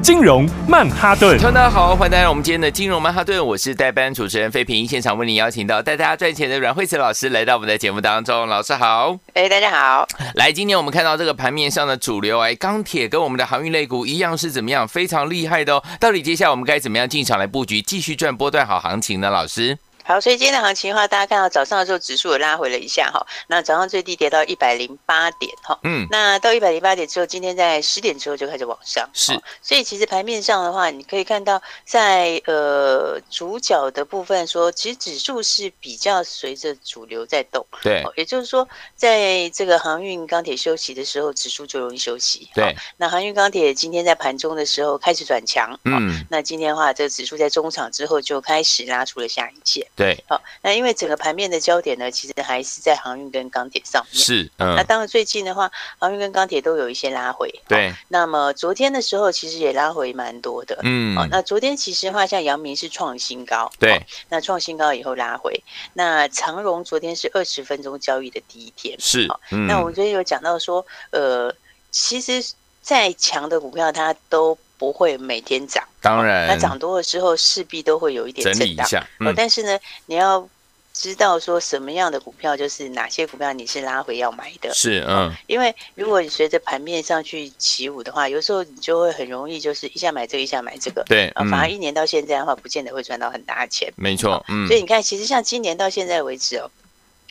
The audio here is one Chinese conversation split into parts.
金融曼哈顿，大家好，欢迎来到我们今天的金融曼哈顿，我是代班主持人费平，现场为您邀请到带大家赚钱的阮慧慈老师来到我们的节目当中，老师好，哎，大家好，来，今天我们看到这个盘面上的主流，哎，钢铁跟我们的航运类股一样是怎么样，非常厉害的哦，到底接下来我们该怎么样进场来布局，继续赚波段好行情呢？老师？好，所以今天的行情的话，大家看到早上的时候指数也拉回了一下哈，那早上最低跌到一百零八点哈，嗯，那到一百零八点之后，今天在十点之后就开始往上，是，所以其实盘面上的话，你可以看到在呃主角的部分说，其实指数是比较随着主流在动，对，也就是说，在这个航运钢铁休息的时候，指数就容易休息，对，那航运钢铁今天在盘中的时候开始转强，嗯，那今天的话，这个指数在中场之后就开始拉出了下影线。对，好，那因为整个盘面的焦点呢，其实还是在航运跟钢铁上面。是，嗯，那当然最近的话，航运跟钢铁都有一些拉回。对，那么昨天的时候，其实也拉回蛮多的。嗯，好，那昨天其实的话，像阳明是创新高。对，那创新高以后拉回。那长荣昨天是二十分钟交易的第一天。是，嗯，那我们昨天有讲到说，呃，其实再强的股票它都。不会每天涨，当然，那涨多了之后势必都会有一点震荡，整理一下。嗯，但是呢，你要知道说什么样的股票，就是哪些股票你是拉回要买的。是，嗯，因为如果你随着盘面上去起舞的话，有时候你就会很容易就是一下买这个，一下买这个。对，反而一年到现在的话，不见得会赚到很大的钱。没错，嗯，所以你看，其实像今年到现在为止哦。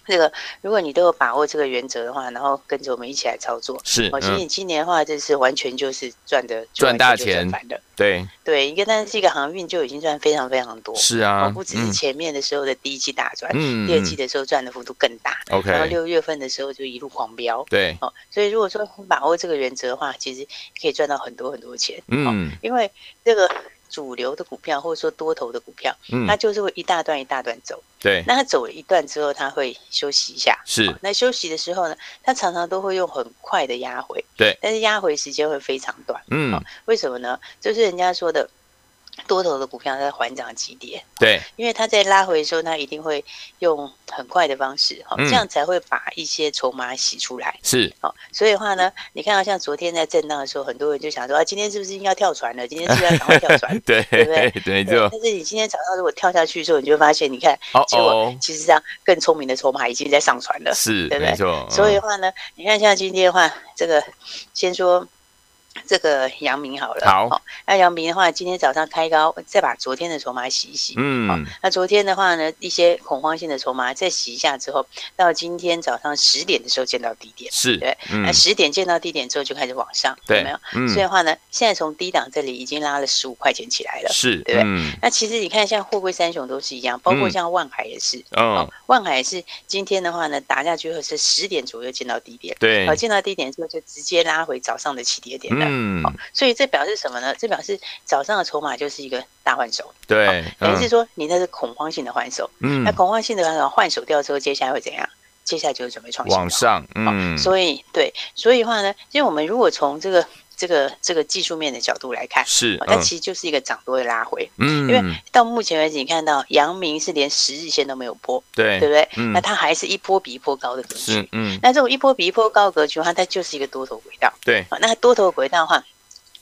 这个，如果你都有把握这个原则的话，然后跟着我们一起来操作，是。哦，其实你今年的话，这是完全就是赚的赚大钱的。对对，一个但是一个航运就已经赚非常非常多。是啊，不只是前面的时候的第一季大赚，嗯，第二季的时候赚的幅度更大。OK，然后六月份的时候就一路狂飙。对，哦，所以如果说把握这个原则的话，其实可以赚到很多很多钱。嗯，因为这个。主流的股票或者说多头的股票，嗯，它就是会一大段一大段走。对，那它走了一段之后，它会休息一下。是，那休息的时候呢，它常常都会用很快的压回。对，但是压回时间会非常短。嗯，为什么呢？就是人家说的。多头的股票在缓涨急跌，对，因为它在拉回的时候，它一定会用很快的方式，哈，这样才会把一些筹码洗出来。是，好，所以的话呢，你看到像昨天在震荡的时候，很多人就想说啊，今天是不是应该跳船了？今天是不是要赶快跳船？对，对不对？对，就。但是你今天早上如果跳下去的时候，你就会发现，你看，结果其实这样更聪明的筹码已经在上船了，是，对不对？没错。所以的话呢，你看像今天的话，这个先说。这个阳明好了，好，那阳明的话，今天早上开高，再把昨天的筹码洗一洗，嗯，那昨天的话呢，一些恐慌性的筹码再洗一下之后，到今天早上十点的时候见到低点，是对，那十点见到低点之后就开始往上，对，有没有？所以的话呢，现在从低档这里已经拉了十五块钱起来了，是，对不对？那其实你看，像货柜三雄都是一样，包括像万海也是，哦，万海也是今天的话呢，打下去后是十点左右见到低点，对，好，见到低点之后就直接拉回早上的起跌点了。嗯，好，所以这表示什么呢？这表示早上的筹码就是一个大换手，对，等于是说你那是恐慌性的换手，嗯，那恐慌性的换手掉之后，接下来会怎样？接下来就是准备创新往上，嗯，所以对，所以的话呢，因为我们如果从这个这个这个技术面的角度来看，是，它其实就是一个涨多的拉回，嗯，因为到目前为止，你看到阳明是连十日线都没有破，对，对不对？那它还是一波比一波高的格局，嗯，那这种一波比一波高的格局的话，它就是一个多头轨道，对，那多头轨道的话。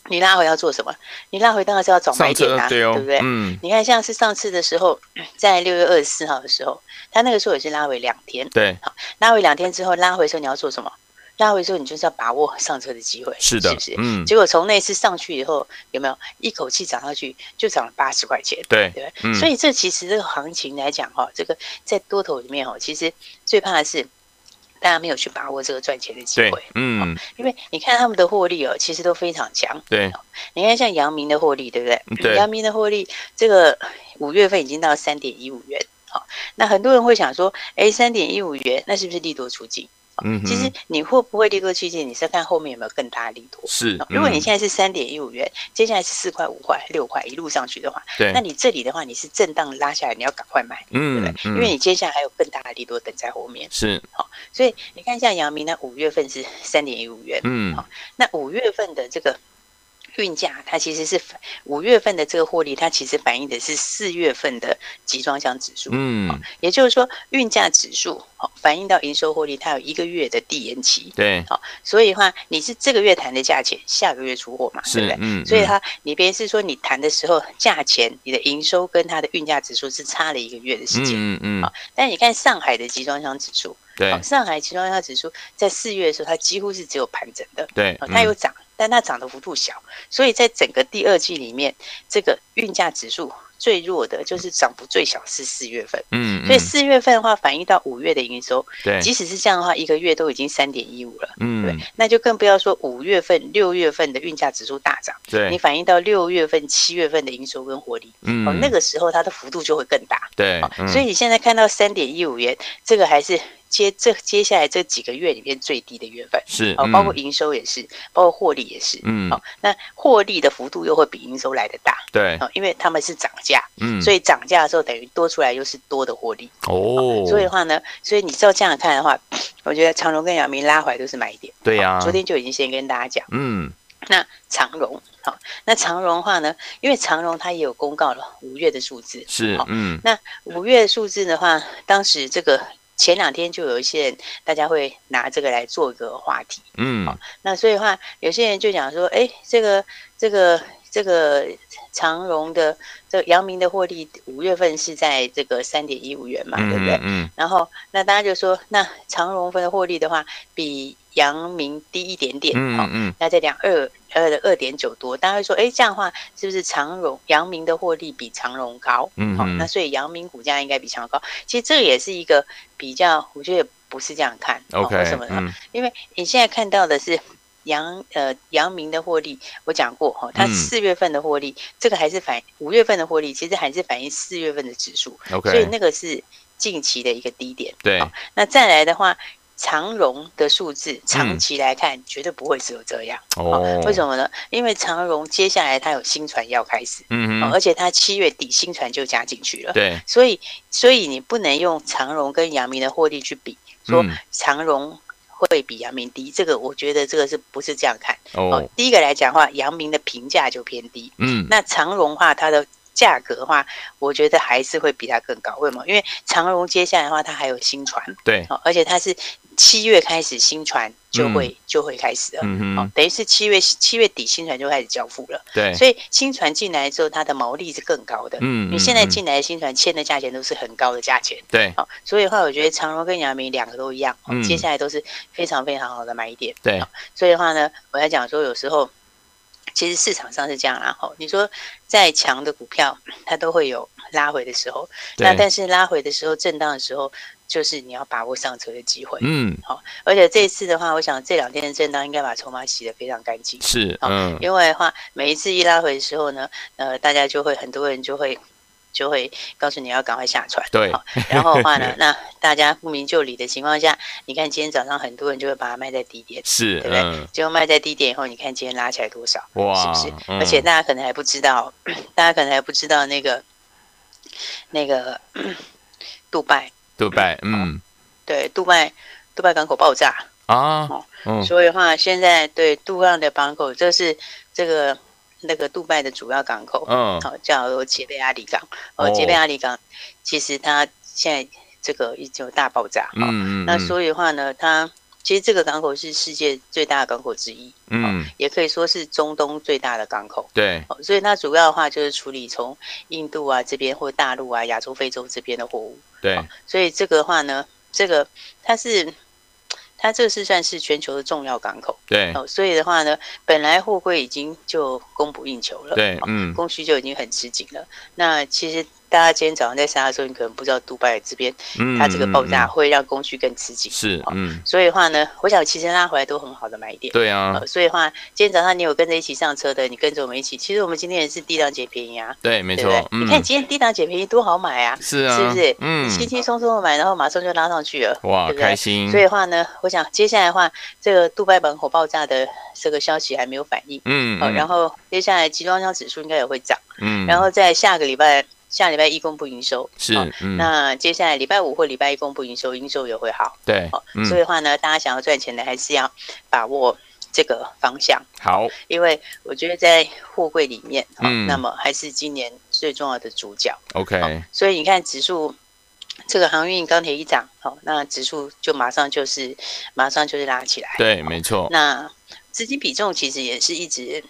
你拉回要做什么？你拉回当然是要找买点啊，对，哦、对不对？嗯，你看像是上次的时候，在六月二十四号的时候，他那个时候也是拉回两天，对，好，拉回两天之后，拉回的时候你要做什么？拉回之后你就是要把握上车的机会，是的，是不是？嗯，结果从那次上去以后，有没有一口气涨上去就涨了八十块钱？对，对，嗯、所以这其实这个行情来讲哈，这个在多头里面哈，其实最怕的是。大家没有去把握这个赚钱的机会，嗯，因为你看他们的获利哦，其实都非常强。对，你看像阳明的获利，对不对？对，阳明的获利，这个五月份已经到三点一五元。好，那很多人会想说，哎，三点一五元，那是不是利多出尽？嗯，其实你会不会利多区间，你是要看后面有没有更大的利多。是，如果你现在是三点一五元，接下来是四块、五块、六块一路上去的话，对，那你这里的话，你是震荡拉下来，你要赶快买，嗯，对不对？因为你接下来还有更大的利多等在后面。是，好，所以你看像阳明呢，五月份是三点一五元，嗯，好，那五月份的这个。运价它其实是五月份的这个获利，它其实反映的是四月份的集装箱指数。嗯，也就是说运价指数好反映到营收获利，它有一个月的递延期。对，好，所以的话你是这个月谈的价钱，下个月出货嘛，对不对？嗯，所以它你别是说你谈的时候价钱，你的营收跟它的运价指数是差了一个月的时间。嗯嗯。好，但你看上海的集装箱指数，对，上海集装箱指数在四月的时候，它几乎是只有盘整的。对，它有涨。但它涨的幅度小，所以在整个第二季里面，这个运价指数最弱的就是涨幅最小是四月份。嗯，嗯，所以四月份的话反映到五月的营收，对，即使是这样的话，一个月都已经三点一五了。嗯，对，那就更不要说五月份、六月份的运价指数大涨，对，你反映到六月份、七月份的营收跟活力，嗯，哦，那个时候它的幅度就会更大。对，嗯，所以你现在看到三点一五元，这个还是。接这接下来这几个月里面最低的月份是哦，包括营收也是，包括获利也是，嗯，好，那获利的幅度又会比营收来的大，对，因为他们是涨价，嗯，所以涨价的时候等于多出来又是多的获利哦，所以的话呢，所以你照这样看的话，我觉得长荣跟阳明拉回来都是买点，对呀，昨天就已经先跟大家讲，嗯，那长荣好，那长荣的话呢，因为长荣它也有公告了五月的数字是，嗯，那五月的数字的话，当时这个。前两天就有一些人，大家会拿这个来做一个话题，嗯，哦、那所以的话，有些人就讲说，哎，这个这个这个长荣的这个阳明的获利，五月份是在这个三点一五元嘛，嗯、对不对？嗯，然后那大家就说，那长荣分的获利的话，比阳明低一点点，嗯嗯，嗯，那这两二。呃，二点九多，大家会说，哎，这样的话是不是长荣、阳明的获利比长荣高？嗯，好、哦，那所以阳明股价应该比长荣高。其实这个也是一个比较，我觉得不是这样看。OK，、哦、为什么呢？嗯、因为你现在看到的是阳呃阳明的获利，我讲过哈，它四月份的获利，嗯、这个还是反五月份的获利，其实还是反映四月份的指数。所以那个是近期的一个低点。对、哦，那再来的话。长荣的数字长期来看，绝对不会只有这样。哦，为什么呢？因为长荣接下来它有新船要开始，嗯嗯，而且它七月底新船就加进去了。对，所以所以你不能用长荣跟阳明的获利去比，说长荣会比阳明低。这个我觉得这个是不是这样看？哦，第一个来讲的话，阳明的评价就偏低。嗯，那长荣话它的。价格的话，我觉得还是会比它更高。为什么？因为长荣接下来的话，它还有新船，对，而且它是七月开始新船就会、嗯、就会开始了，嗯哼，等于是七月七月底新船就开始交付了，对，所以新船进来之后，它的毛利是更高的，嗯，你现在进来的新船签的价钱都是很高的价钱，对，好，所以的话，我觉得长荣跟阳明两个都一样，嗯，接下来都是非常非常好的买点，对，所以的话呢，我在讲说有时候。其实市场上是这样，然后你说再强的股票，它都会有拉回的时候。那但是拉回的时候，震荡的时候，就是你要把握上车的机会。嗯，好。而且这一次的话，我想这两天的震荡应该把筹码洗得非常干净。是，嗯。因为的话，每一次一拉回的时候呢，呃，大家就会很多人就会。就会告诉你要赶快下船，对，然后的话呢，那大家不明就里的情况下，你看今天早上很多人就会把它卖在低点，是，对不对？结果卖在低点以后，你看今天拉起来多少，哇，是不是？而且大家可能还不知道，大家可能还不知道那个那个杜拜，杜拜，嗯，对，杜拜，杜拜港口爆炸啊，所以的话，现在对杜拜的港口，这是这个。那个杜拜的主要港口，嗯，好叫杰贝阿里港，哦，杰贝阿里港，其实它现在这个已经有大爆炸，嗯嗯，那所以的话呢，它其实这个港口是世界最大的港口之一，嗯，也可以说是中东最大的港口，对，所以它主要的话就是处理从印度啊这边或大陆啊亚洲非洲这边的货物，对，所以这个的话呢，这个它是。它这是算是全球的重要港口，对，哦，所以的话呢，本来货柜已经就供不应求了，对，嗯，供需就已经很吃紧了。那其实。大家今天早上在杀的时候，你可能不知道杜拜这边，它这个爆炸会让供需更刺激。是，嗯。所以的话呢，我想其实拉回来都很好的买点。对啊。所以的话，今天早上你有跟着一起上车的，你跟着我们一起。其实我们今天也是低档捡便宜啊。对，没错。你看今天低档捡便宜多好买啊！是啊，是不是？嗯。轻轻松松的买，然后马上就拉上去了。哇，开心。所以的话呢，我想接下来的话，这个杜拜本火爆炸的这个消息还没有反应。嗯。好，然后接下来集装箱指数应该也会涨。嗯。然后在下个礼拜。下礼拜一公布营收。是，嗯，那接下来礼拜五或礼拜一公布营收，营收也会好，对，嗯、所以的话呢，大家想要赚钱的还是要把握这个方向，好，因为我觉得在货柜里面，嗯，那么还是今年最重要的主角，OK，所以你看指数，这个航运钢铁一涨，好，那指数就马上就是马上就是拉起来，对，没错，那资金比重其实也是一直。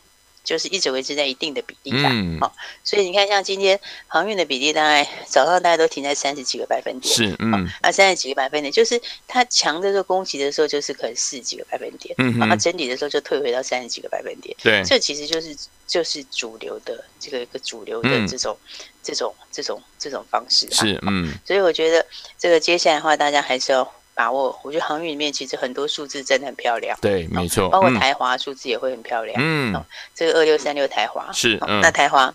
就是一直维持在一定的比例上，好、哦，所以你看，像今天航运的比例，大概早上大家都停在三十几个百分点，是，嗯，啊，三十几个百分点，就是它强的时候攻击的时候，就是可能四十几个百分点，嗯，然后整理的时候就退回到三十几个百分点，对，这其实就是就是主流的这个一个主流的这种、嗯、这种这种这种方式，是，嗯，所以我觉得这个接下来的话，大家还是要。把握，我觉得航运里面其实很多数字真的很漂亮。对，没错，包括台华数字也会很漂亮。嗯，这个二六三六台华是，那台华，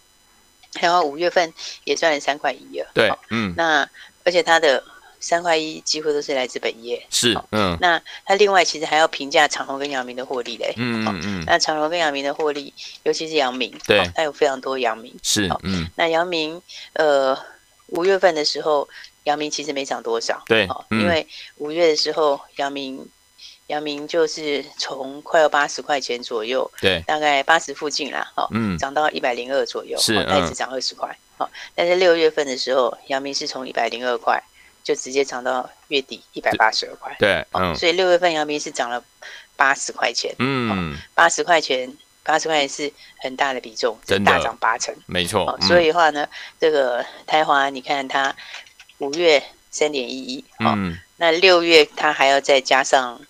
台华五月份也赚了三块一了。对，嗯，那而且它的三块一几乎都是来自本业。是，嗯，那它另外其实还要评价长荣跟阳明的获利嘞。嗯嗯，那长荣跟阳明的获利，尤其是阳明，对，它有非常多阳明。是，嗯，那阳明，呃，五月份的时候。阳明其实没涨多少，对，因为五月的时候，阳明，阳明就是从快要八十块钱左右，对，大概八十附近啦，嗯，涨到一百零二左右，是，它只涨二十块，但是六月份的时候，阳明是从一百零二块就直接涨到月底一百八十二块，对，嗯，所以六月份阳明是涨了八十块钱，嗯，八十块钱，八十块钱是很大的比重，真的大涨八成，没错，所以的话呢，这个台华，你看它。五月三点一一，嗯，那六月它还要再加上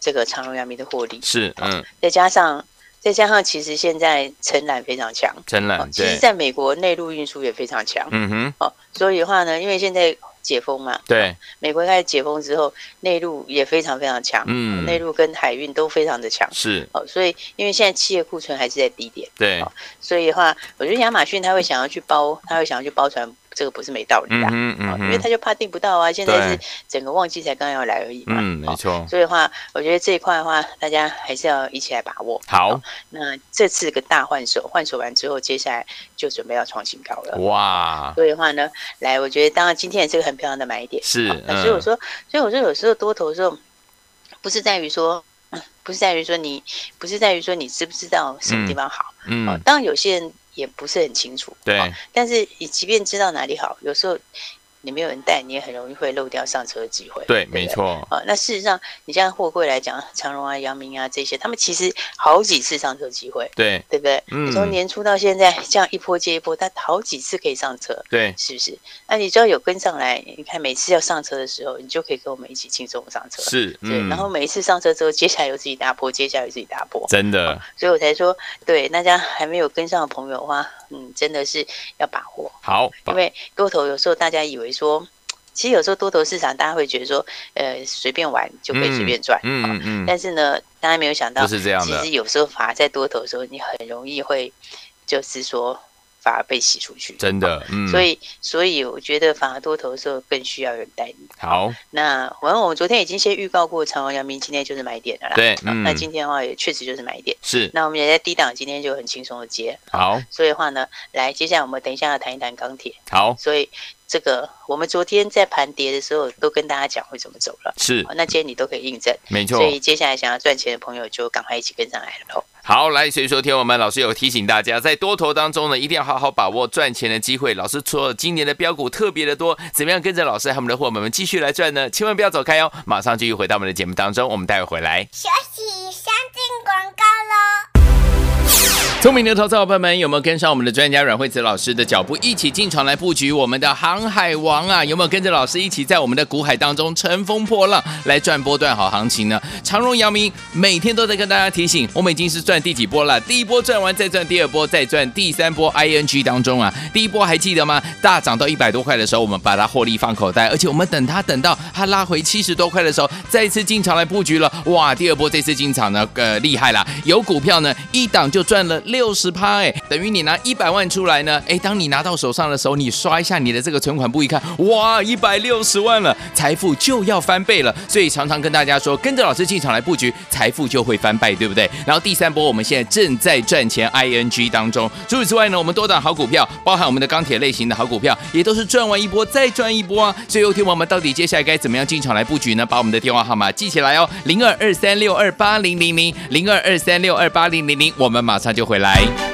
这个长荣、亚明的获利，是，嗯，再加上再加上，其实现在承揽非常强，承揽，其实在美国内陆运输也非常强，嗯哼，哦，所以的话呢，因为现在解封嘛，对，美国开始解封之后，内陆也非常非常强，嗯，内陆跟海运都非常的强，是，哦，所以因为现在企业库存还是在低点，对，所以的话，我觉得亚马逊他会想要去包，他会想要去包船。这个不是没道理的，嗯嗯，因为他就怕订不到啊。现在是整个旺季才刚要来而已嘛，嗯，没错。所以的话，我觉得这一块的话，大家还是要一起来把握。好，那这次个大换手，换手完之后，接下来就准备要创新高了。哇！所以的话呢，来，我觉得当然今天也是个很漂亮的买点。是，所以我说，所以我说有时候多头的时候，不是在于说，不是在于说你，不是在于说你知不知道什么地方好。嗯，当然有些人。也不是很清楚，对。但是你即便知道哪里好，有时候你没有人带，你也很容易会漏掉上车的机会。对，没错。啊，那事实上，你像货柜来讲，长荣啊、阳明啊这些，他们其实好几次上车机会，对，对不对？嗯。从年初到现在，这样一波接一波，他好几次可以上车，对，是不是？那你只要有跟上来，你看每次要上车的时候，你就可以跟我们一起轻松上车。是，对。然后每一次上车之后，接下来有自己大波，接下来有自己大波，真的。所以我才说，对大家还没有跟上的朋友的话。嗯，真的是要把握好，因为多头有时候大家以为说，其实有时候多头市场大家会觉得说，呃，随便玩就可以随便赚，嗯嗯，嗯，但是呢，大家没有想到，是这样的。其实有时候反而在多头的时候，你很容易会就是说。反而被洗出去，真的，嗯，所以，所以我觉得反而多头的时候更需要有人带你。好，那反正我们昨天已经先预告过，长荣、阳明今天就是买点的啦。对，嗯，那今天的话也确实就是买点。是，那我们也在低档，今天就很轻松的接。好，所以的话呢，来，接下来我们等一下要谈一谈钢铁。好，所以这个我们昨天在盘跌的时候都跟大家讲会怎么走了。是，那今天你都可以印证，没错。所以接下来想要赚钱的朋友就赶快一起跟上来了。好，来，所以说，天我们老师有提醒大家，在多头当中呢，一定要好好把握赚钱的机会。老师说，今年的标股特别的多，怎么样跟着老师和我们的伙伴们继续来赚呢？千万不要走开哦，马上继续回到我们的节目当中，我们待会回来。休息，先进广告喽。聪明的投资伙伴们，有没有跟上我们的专家阮慧慈老师的脚步，一起进场来布局我们的航海王啊？有没有跟着老师一起在我们的股海当中乘风破浪来赚波段好行情呢？长荣、阳明每天都在跟大家提醒，我们已经是赚第几波了？第一波赚完再赚第二波，再赚第三波。ING 当中啊，第一波还记得吗？大涨到一百多块的时候，我们把它获利放口袋，而且我们等它等到它拉回七十多块的时候，再次进场来布局了。哇，第二波这次进场呢，呃，厉害啦！有股票呢，一档就赚了。六十趴哎，等于你拿一百万出来呢，哎，当你拿到手上的时候，你刷一下你的这个存款簿一看，哇，一百六十万了，财富就要翻倍了。所以常常跟大家说，跟着老师进场来布局，财富就会翻倍，对不对？然后第三波，我们现在正在赚钱，ING 当中。除此之外呢，我们多档好股票，包含我们的钢铁类型的好股票，也都是赚完一波再赚一波啊。所以，有听我们到底接下来该怎么样进场来布局呢？把我们的电话号码记起来哦，零二二三六二八零零零，零二二三六二八零零零，我们马上就回来。来。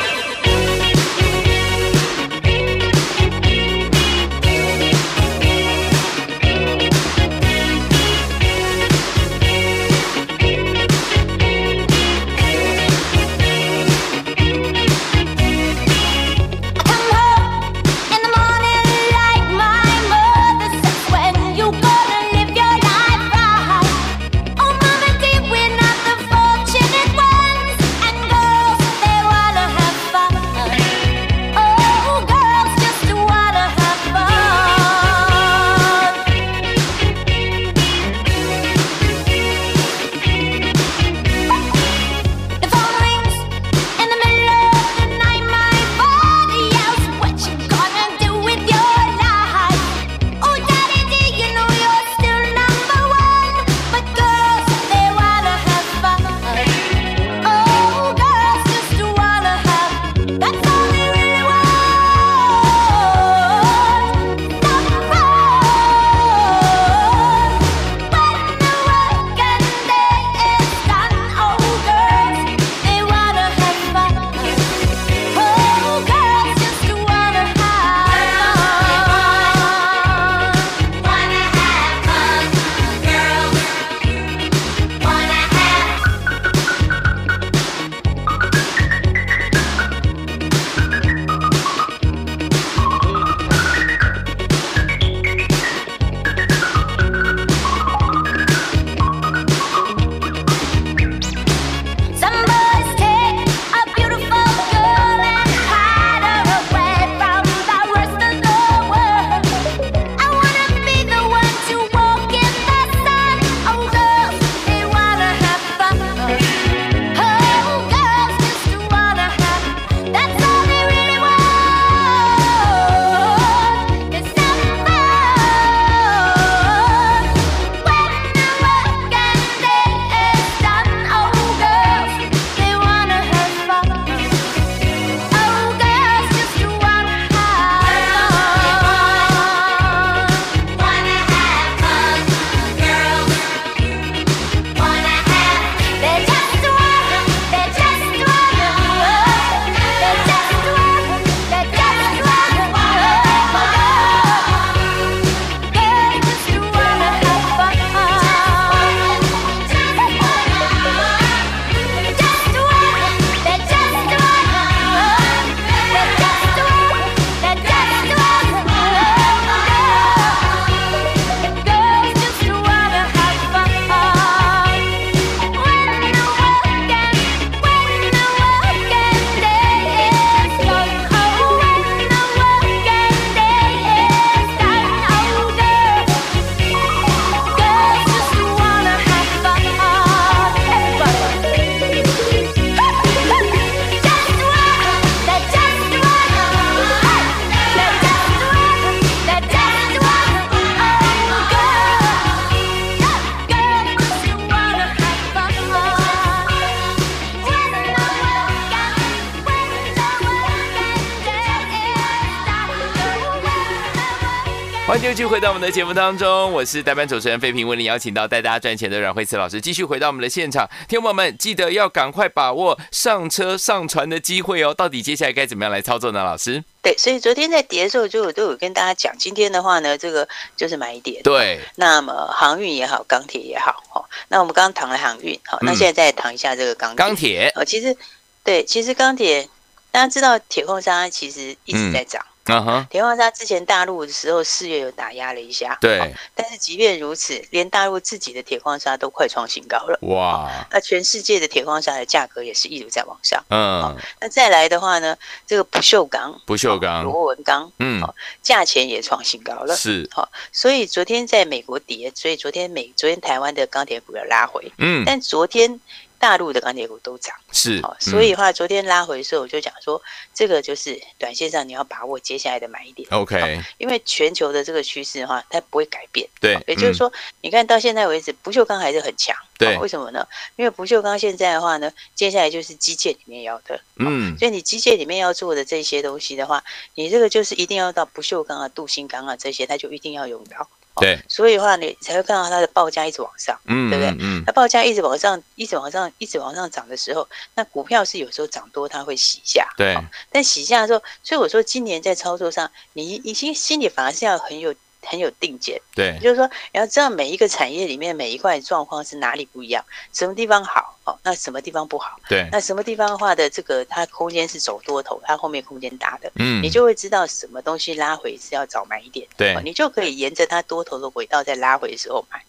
回到我们的节目当中，我是代班主持人费平，为您邀请到带大家赚钱的阮慧慈老师，继续回到我们的现场。听众朋友们，记得要赶快把握上车上船的机会哦。到底接下来该怎么样来操作呢？老师？对，所以昨天在跌的时候，就我都有跟大家讲，今天的话呢，这个就是买点。对。那么航运也好，钢铁也好，哈，那我们刚刚谈了航运，好，那现在再谈一下这个钢铁。钢铁。哦，其实，对，其实钢铁，大家知道铁矿砂其实一直在涨。嗯嗯哼，铁矿砂之前大陆的时候四月有打压了一下，对、哦，但是即便如此，连大陆自己的铁矿砂都快创新高了，哇、哦！那全世界的铁矿砂的价格也是一直在往上，嗯、哦，那再来的话呢，这个不锈钢、不锈钢、螺纹钢，嗯，价钱也创新高了，是，好、哦，所以昨天在美国跌，所以昨天美昨天台湾的钢铁股要拉回，嗯，但昨天。大陆的钢铁股都涨，是，哦，所以的话，昨天拉回的时候，我就讲说，这个就是短线上你要把握接下来的买点，OK，因为全球的这个趋势的话，它不会改变，对，也就是说，你看到现在为止，不锈钢还是很强，对，为什么呢？因为不锈钢现在的话呢，接下来就是机械里面要的，嗯，所以你机械里面要做的这些东西的话，你这个就是一定要到不锈钢啊、镀锌钢啊这些，它就一定要用到。对，所以的话，你才会看到它的报价一直往上，嗯，对不对？嗯，它报价一直往上，一直往上，一直往上涨的时候，那股票是有时候涨多，它会洗下，对。但洗下的时候，所以我说今年在操作上，你你心心里反而是要很有。很有定见，对，就是说你要知道每一个产业里面每一块状况是哪里不一样，什么地方好哦，那什么地方不好，对，那什么地方的话的这个它空间是走多头，它后面空间大的，嗯，你就会知道什么东西拉回是要早买一点，对，你就可以沿着它多头的轨道在拉回的时候买。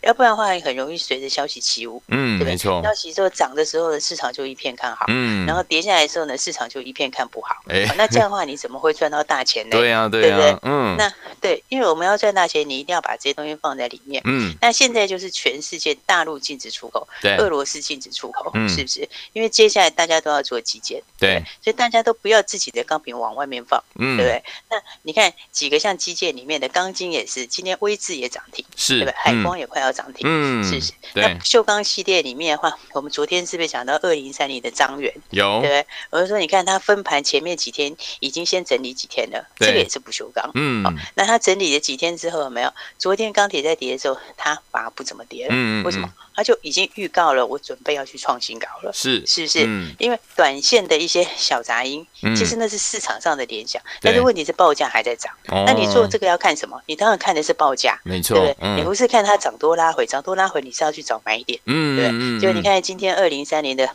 要不然的话，很容易随着消息起舞，嗯，对，没错。消息之后涨的时候呢，市场就一片看好，嗯，然后跌下来的时候呢，市场就一片看不好，哎，那这样的话，你怎么会赚到大钱呢？对呀，对呀，对不对？嗯，那对，因为我们要赚大钱，你一定要把这些东西放在里面，嗯。那现在就是全世界大陆禁止出口，对，俄罗斯禁止出口，是不是？因为接下来大家都要做基建，对，所以大家都不要自己的钢瓶往外面放，嗯，对不对？那你看几个像基建里面的钢筋也是，今天威智也涨停，是，对不对？海光也快要涨停，嗯。嗯，是不是？对。那锈钢系列里面的话，我们昨天是不是讲到二零三零的张元？有，对不对？我就说，你看它分盘前面几天已经先整理几天了，这个也是不锈钢。嗯，好，那它整理了几天之后有没有？昨天钢铁在跌的时候，它反而不怎么跌了。嗯，为什么？它就已经预告了，我准备要去创新高了。是，是不是？因为短线的一些小杂音，其实那是市场上的联想，但是问题是报价还在涨。那你做这个要看什么？你当然看的是报价，没错，对不对？你不是看它涨多拉回，涨多。拉回你是要去找买点，嗯，对，就你看今天二零三零的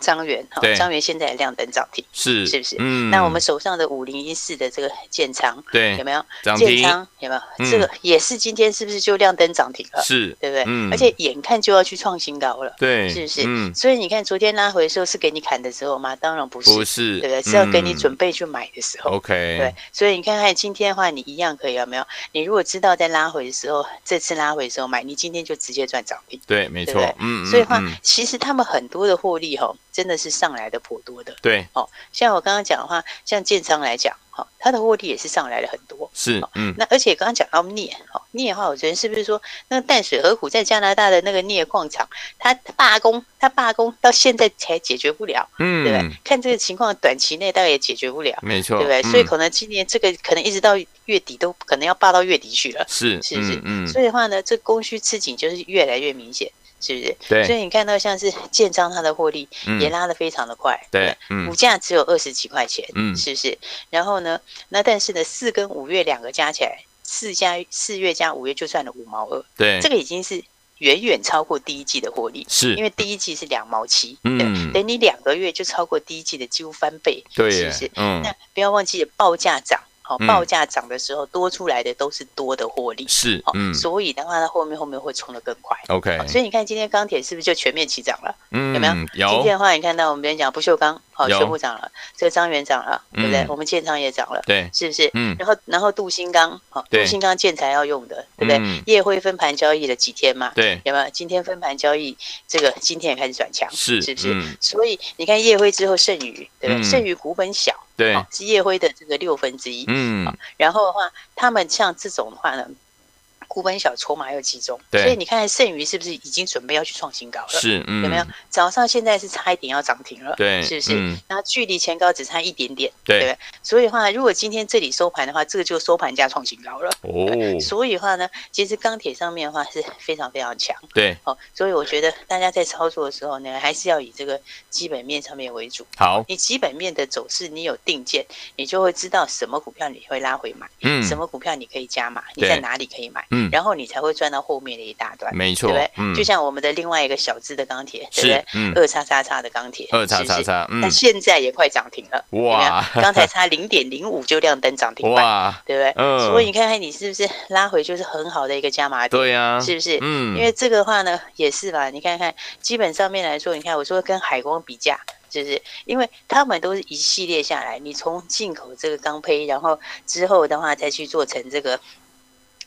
彰源哈，张元现在亮灯涨停，是是不是？嗯，那我们手上的五零一四的这个建仓，对，有没有？建仓有没有？这个也是今天是不是就亮灯涨停了？是，对不对？嗯，而且眼看就要去创新高了，对，是不是？嗯，所以你看昨天拉回的时候是给你砍的时候吗？当然不是，不是，对不对？是要给你准备去买的时候，OK，对，所以你看看今天的话，你一样可以有没有？你如果知道在拉回的时候，这次拉回的时候买，你今天就直接赚涨停，对，没错，嗯，所以话其实他们很多的获利哈。真的是上来的颇多的，对，哦，像我刚刚讲的话，像建仓来讲，哈，它的获利也是上来了很多，是，嗯，那而且刚刚讲到镍，哈，镍的话，我觉得是不是说那个淡水河谷在加拿大的那个镍矿厂，它罢工，它罢工到现在才解决不了，嗯，对不对？看这个情况，短期内大概也解决不了，没错，对不对？所以可能今年这个可能一直到月底都可能要罢到月底去了，是，是不是？嗯，所以的话呢，这供需吃紧就是越来越明显。是不是？对，所以你看到像是建章它的获利也拉得非常的快，对，股价只有二十几块钱，嗯，是不是？然后呢，那但是呢，四跟五月两个加起来，四加四月加五月就赚了五毛二，对，这个已经是远远超过第一季的获利，是因为第一季是两毛七，嗯，等你两个月就超过第一季的几乎翻倍，对，是不是？嗯，那不要忘记报价涨。好，报价涨的时候，多出来的都是多的获利，是，嗯，所以的话，它后面后面会冲得更快。OK，所以你看今天钢铁是不是就全面起涨了？嗯，有没有？有。今天的话，你看到我们别人讲不锈钢，好，全部涨了，这个张元涨了，对不对？我们建仓也涨了，对，是不是？嗯。然后，然后镀锌钢，好，镀锌钢建材要用的，对不对？夜辉分盘交易了几天嘛？对，有没有？今天分盘交易，这个今天也开始转强，是，是不是？所以你看夜辉之后，剩余，对不对？剩余股本小。对，是夜辉的这个六分之一。嗯，然后的话，他们像这种的话呢，股本小，筹码又集中，所以你看剩余是不是已经准备要去创新高了？是，嗯、有没有？早上现在是差一点要涨停了，对，是不是？嗯、然后距离前高只差一点点，对，对，所以的话，如果今天这里收盘的话，这个就收盘价创新高了。哦，所以的话呢，其实钢铁上面的话是非常非常强，对，哦，所以我觉得大家在操作的时候呢，还是要以这个基本面上面为主。好，你基本面的走势，你有定见，你就会知道什么股票你会拉回买，嗯，什么股票你可以加码，你在哪里可以买，嗯，然后你才会赚到后面的一大段，没错，对不对？嗯，就像我们的另外一个小资的钢铁，对不对？嗯，二叉叉叉的钢铁，二叉叉叉，嗯，那现在也快涨停了，哇，刚才差零点零五就亮灯涨停板，哇，对不对？嗯，所以你看看你是不是拉回就是很好的一个加码点，对呀，是不是？嗯，因为这个话呢也是吧，你看看基本上面来说，你看我说跟海光比价。就是因为他们都是一系列下来，你从进口这个钢坯，然后之后的话再去做成这个，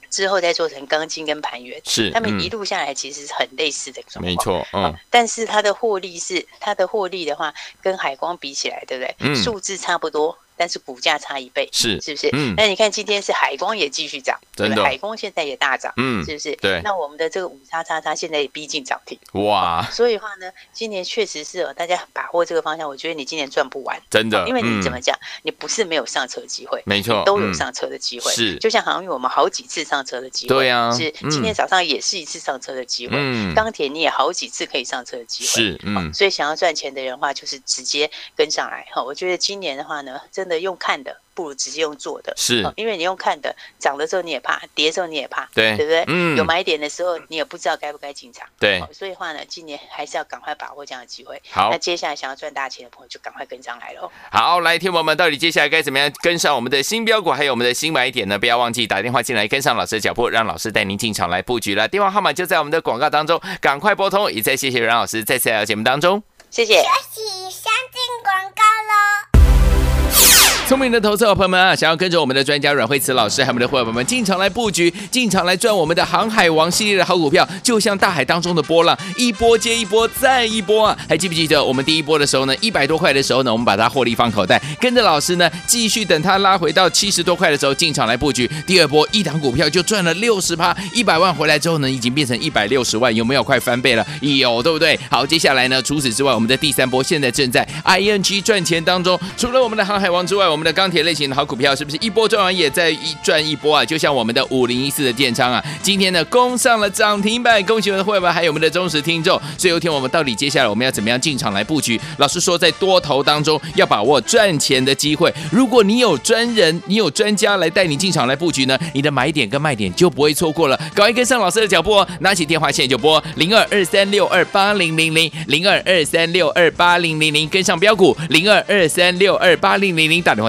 之后再做成钢筋跟盘圆，是他们一路下来其实是很类似的状况，没错，嗯，但是它的获利是它的获利的话，跟海光比起来，对不对？嗯，数字差不多。但是股价差一倍，是是不是？嗯，那你看今天是海光也继续涨，真的，海光现在也大涨，嗯，是不是？对。那我们的这个五叉叉叉现在也逼近涨停，哇！所以的话呢，今年确实是哦，大家把握这个方向，我觉得你今年赚不完，真的。因为你怎么讲，你不是没有上车机会，没错，都有上车的机会。是，就像航运，我们好几次上车的机会，对呀，是今天早上也是一次上车的机会。嗯，钢铁你也好几次可以上车的机会，是，嗯。所以想要赚钱的人的话，就是直接跟上来哈。我觉得今年的话呢，真的用看的。不如直接用做的，是，因为你用看的，涨的时候你也怕，跌的时候你也怕，对，对不对？嗯，有买点的时候，你也不知道该不该进场，对。所以话呢，今年还是要赶快把握这样的机会。好，那接下来想要赚大钱的朋友就赶快跟上来喽。好，来，听友们，到底接下来该怎么样跟上我们的新标股，还有我们的新买点呢？不要忘记打电话进来跟上老师的脚步，让老师带您进场来布局了。电话号码就在我们的广告当中，赶快拨通。也再谢谢阮老师再次来到节目当中，谢谢。休息，先进广告喽。聪明的投资者朋友们啊，想要跟着我们的专家阮慧慈老师，还有我们的伙伴们进场来布局，进场来赚我们的航海王系列的好股票，就像大海当中的波浪，一波接一波，再一波啊！还记不记得我们第一波的时候呢？一百多块的时候呢，我们把它获利放口袋，跟着老师呢，继续等它拉回到七十多块的时候进场来布局。第二波一档股票就赚了六十趴，一百万回来之后呢，已经变成一百六十万，有没有快翻倍了？有，对不对？好，接下来呢，除此之外，我们的第三波现在正在 ING 赚钱当中。除了我们的航海王之外，我我们的钢铁类型的。好股票是不是一波赚完也在一赚一波啊？就像我们的五零一四的电仓啊，今天呢攻上了涨停板，恭喜我们的会员还有我们的忠实听众。最后一天我们到底接下来我们要怎么样进场来布局？老师说在多头当中要把握赚钱的机会。如果你有专人，你有专家来带你进场来布局呢，你的买点跟卖点就不会错过了。赶快跟上老师的脚步哦，拿起电话线就拨零二二三六二八零零零零二二三六二八零零零，跟上标股零二二三六二八零零零，打电话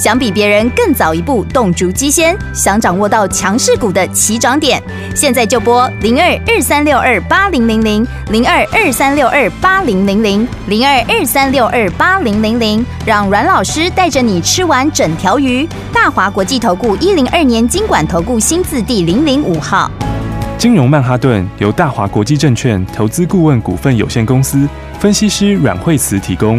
想比别人更早一步动足机先，想掌握到强势股的起涨点，现在就拨零二二三六二八零零零零二二三六二八零零零零二二三六二八零零零，让阮老师带着你吃完整条鱼。大华国际投顾一零二年金管投顾新字第零零五号。金融曼哈顿由大华国际证券投资顾问股份有限公司分析师阮慧慈提供。